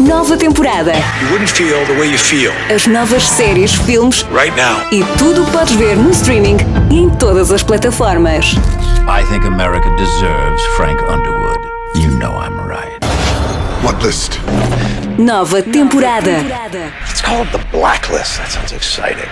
Nova temporada. You wouldn't feel the way you feel As novas séries, filmes right now. e tudo o que podes ver no streaming e em todas as plataformas. I think America deserves Frank Underwood. You know I'm right. What list? Nova temporada. It's called the Blacklist. That sounds exciting.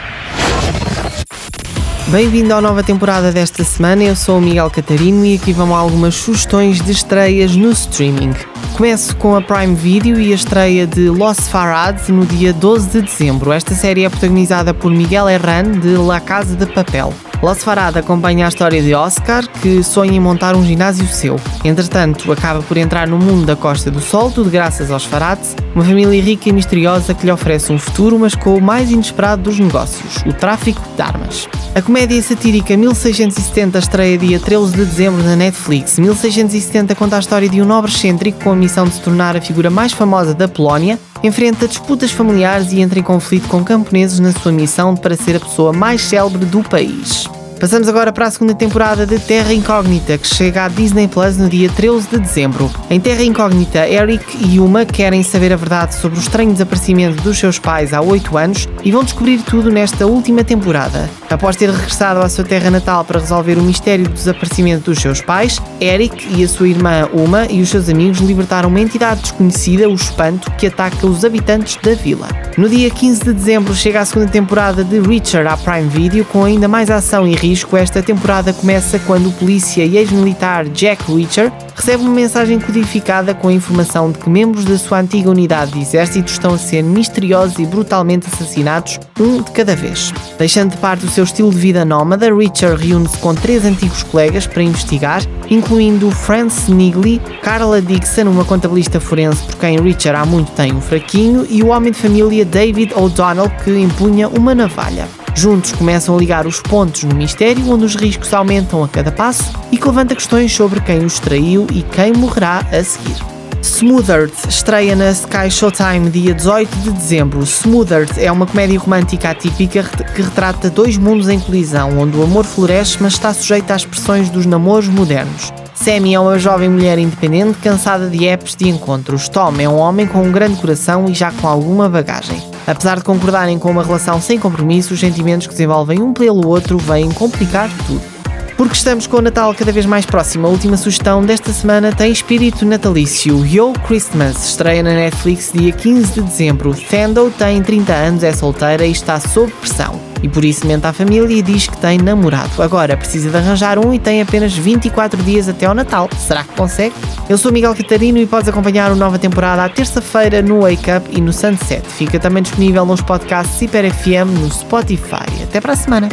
Bem-vindo à nova temporada desta semana. Eu sou o Miguel Catarino e aqui vão algumas sugestões de estreias no streaming. Começo com a Prime Video e a estreia de Los Farad no dia 12 de dezembro. Esta série é protagonizada por Miguel Herran de La Casa de Papel. Los Farad acompanha a história de Oscar, que sonha em montar um ginásio seu. Entretanto, acaba por entrar no mundo da Costa do Sol, tudo graças aos Farads, uma família rica e misteriosa que lhe oferece um futuro, mas com o mais inesperado dos negócios, o tráfico de armas. A comédia satírica 1670 estreia dia 13 de dezembro na Netflix. 1670 conta a história de um nobre excêntrico com a missão de se tornar a figura mais famosa da Polónia, enfrenta disputas familiares e entra em conflito com camponeses na sua missão para ser a pessoa mais célebre do país. Passamos agora para a segunda temporada de Terra Incógnita, que chega à Disney Plus no dia 13 de dezembro. Em Terra Incógnita, Eric e Uma querem saber a verdade sobre o estranho desaparecimento dos seus pais há 8 anos e vão descobrir tudo nesta última temporada. Após ter regressado à sua terra natal para resolver o mistério do desaparecimento dos seus pais, Eric e a sua irmã Uma e os seus amigos libertaram uma entidade desconhecida, o Espanto, que ataca os habitantes da vila. No dia 15 de dezembro chega a segunda temporada de Reacher à Prime Video com ainda mais ação e risco. Esta temporada começa quando o polícia e ex-militar Jack Reacher recebe uma mensagem codificada com a informação de que membros da sua antiga unidade de exército estão a ser misteriosos e brutalmente assassinados, um de cada vez. Deixando de parte o seu estilo de vida nómada, Reacher reúne-se com três antigos colegas para investigar, incluindo Frances Nigley, Carla Dixon, uma contabilista forense por quem Reacher há muito tem um fraquinho, e o homem de família David O'Donnell, que empunha uma navalha. Juntos começam a ligar os pontos no mistério, onde os riscos aumentam a cada passo e que levanta questões sobre quem os traiu e quem morrerá a seguir. Smothered estreia na Sky Showtime dia 18 de dezembro. Smothered é uma comédia romântica atípica que retrata dois mundos em colisão, onde o amor floresce, mas está sujeito às pressões dos namoros modernos. Sammy é uma jovem mulher independente cansada de apps de encontros. Tom é um homem com um grande coração e já com alguma bagagem. Apesar de concordarem com uma relação sem compromisso, os sentimentos que desenvolvem um pelo outro vêm complicar tudo. Porque estamos com o Natal cada vez mais próximo, a última sugestão desta semana tem espírito natalício. Yo Christmas estreia na Netflix dia 15 de dezembro. Thando tem 30 anos, é solteira e está sob pressão. E por isso mente à família e diz que tem namorado. Agora precisa de arranjar um e tem apenas 24 dias até ao Natal. Será que consegue? Eu sou Miguel Catarino e podes acompanhar a nova temporada à terça-feira no Wake Up e no Sunset. Fica também disponível nos podcasts Hiper FM no Spotify. Até para a semana!